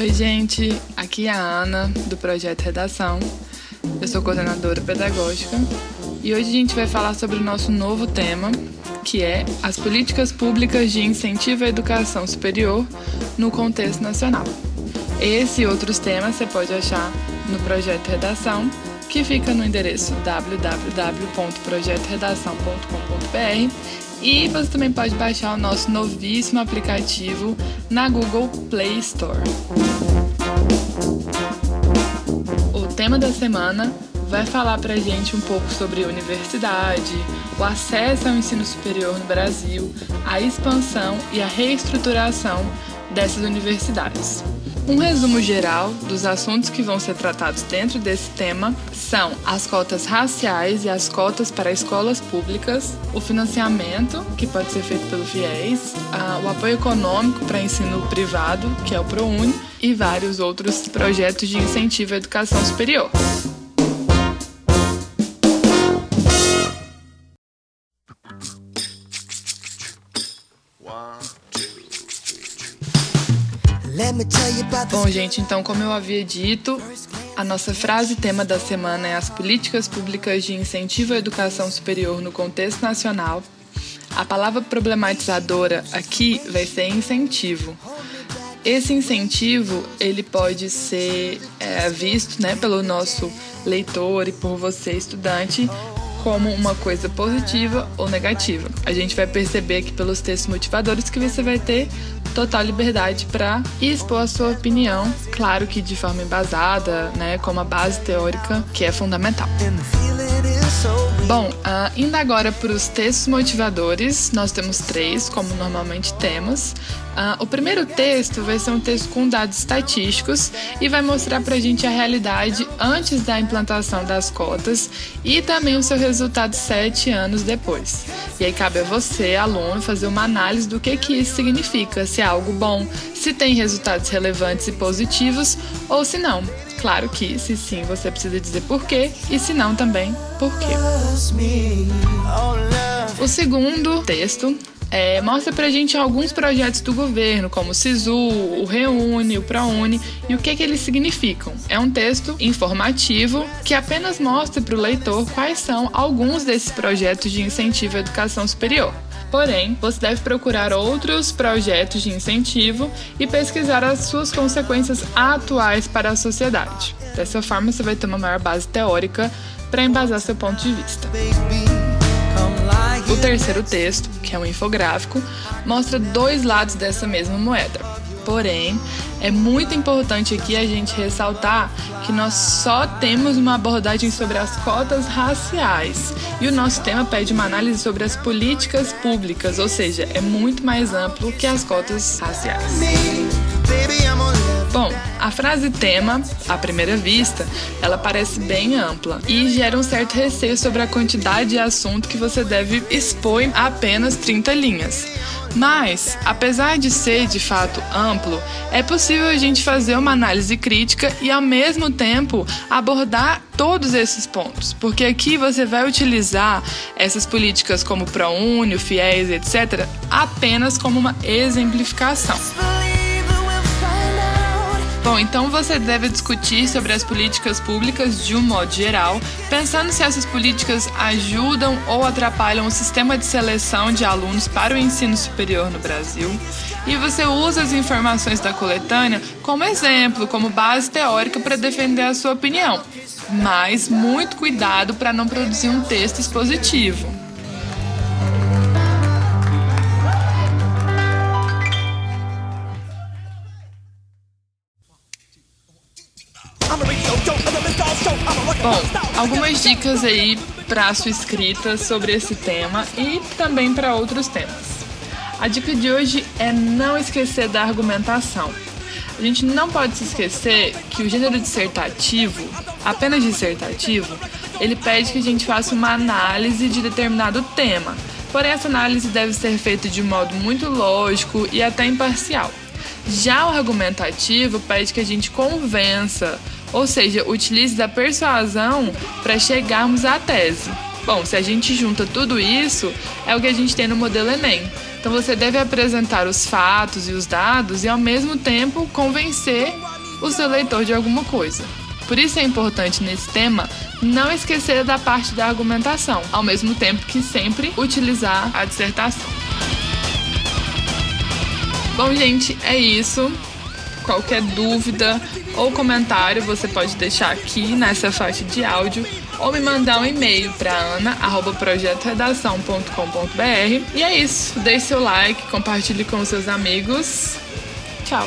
Oi, gente. Aqui é a Ana, do Projeto Redação. Eu sou coordenadora pedagógica e hoje a gente vai falar sobre o nosso novo tema, que é as políticas públicas de incentivo à educação superior no contexto nacional. Esse e outros temas você pode achar no Projeto Redação, que fica no endereço www.projetoredação.com.br e você também pode baixar o nosso novíssimo aplicativo na Google Play Store. O tema da semana vai falar pra gente um pouco sobre universidade, o acesso ao ensino superior no Brasil, a expansão e a reestruturação dessas universidades. Um resumo geral dos assuntos que vão ser tratados dentro desse tema são as cotas raciais e as cotas para escolas públicas, o financiamento, que pode ser feito pelo FIES, o apoio econômico para ensino privado, que é o ProUni, e vários outros projetos de incentivo à educação superior. Bom, gente, então, como eu havia dito, a nossa frase tema da semana é as políticas públicas de incentivo à educação superior no contexto nacional. A palavra problematizadora aqui vai ser incentivo. Esse incentivo ele pode ser é, visto né, pelo nosso leitor e por você estudante como uma coisa positiva ou negativa. A gente vai perceber aqui pelos textos motivadores que você vai ter total liberdade para expor a sua opinião, claro que de forma embasada, né, com uma base teórica que é fundamental. Bom, uh, indo agora para os textos motivadores, nós temos três, como normalmente temos. Uh, o primeiro texto vai ser um texto com dados estatísticos e vai mostrar para a gente a realidade antes da implantação das cotas e também o seu resultado sete anos depois. E aí cabe a você, aluno, fazer uma análise do que, que isso significa, se é algo bom, se tem resultados relevantes e positivos ou se não. Claro que, se sim, você precisa dizer por quê, e se não, também por quê. O segundo texto é, mostra pra gente alguns projetos do governo, como o SISU, o Reúne, o ProUni e o que, que eles significam. É um texto informativo que apenas mostra para o leitor quais são alguns desses projetos de incentivo à educação superior. Porém, você deve procurar outros projetos de incentivo e pesquisar as suas consequências atuais para a sociedade. Dessa forma, você vai ter uma maior base teórica para embasar seu ponto de vista. O terceiro texto, que é um infográfico, mostra dois lados dessa mesma moeda. Porém, é muito importante aqui a gente ressaltar que nós só temos uma abordagem sobre as cotas raciais e o nosso tema pede uma análise sobre as políticas públicas, ou seja, é muito mais amplo que as cotas raciais. Bom, a frase tema, à primeira vista, ela parece bem ampla e gera um certo receio sobre a quantidade de assunto que você deve expor em apenas 30 linhas. Mas, apesar de ser de fato amplo, é possível a gente fazer uma análise crítica e ao mesmo tempo abordar todos esses pontos, porque aqui você vai utilizar essas políticas como ProUni, FIES, etc., apenas como uma exemplificação. Bom, então você deve discutir sobre as políticas públicas de um modo geral, pensando se essas políticas ajudam ou atrapalham o sistema de seleção de alunos para o ensino superior no Brasil. E você usa as informações da coletânea como exemplo, como base teórica para defender a sua opinião. Mas muito cuidado para não produzir um texto expositivo. Bom, algumas dicas aí para sua escrita sobre esse tema e também para outros temas. A dica de hoje é não esquecer da argumentação. A gente não pode se esquecer que o gênero dissertativo, apenas dissertativo, ele pede que a gente faça uma análise de determinado tema. Porém, essa análise deve ser feita de modo muito lógico e até imparcial. Já o argumentativo pede que a gente convença ou seja, utilize da persuasão para chegarmos à tese. Bom, se a gente junta tudo isso, é o que a gente tem no modelo Enem. Então você deve apresentar os fatos e os dados e ao mesmo tempo convencer o seu leitor de alguma coisa. Por isso é importante nesse tema não esquecer da parte da argumentação, ao mesmo tempo que sempre utilizar a dissertação. Bom, gente, é isso. Qualquer dúvida ou comentário você pode deixar aqui nessa faixa de áudio ou me mandar um e-mail para ana@projetoredação.com.br. E é isso. Deixe seu like, compartilhe com seus amigos. Tchau.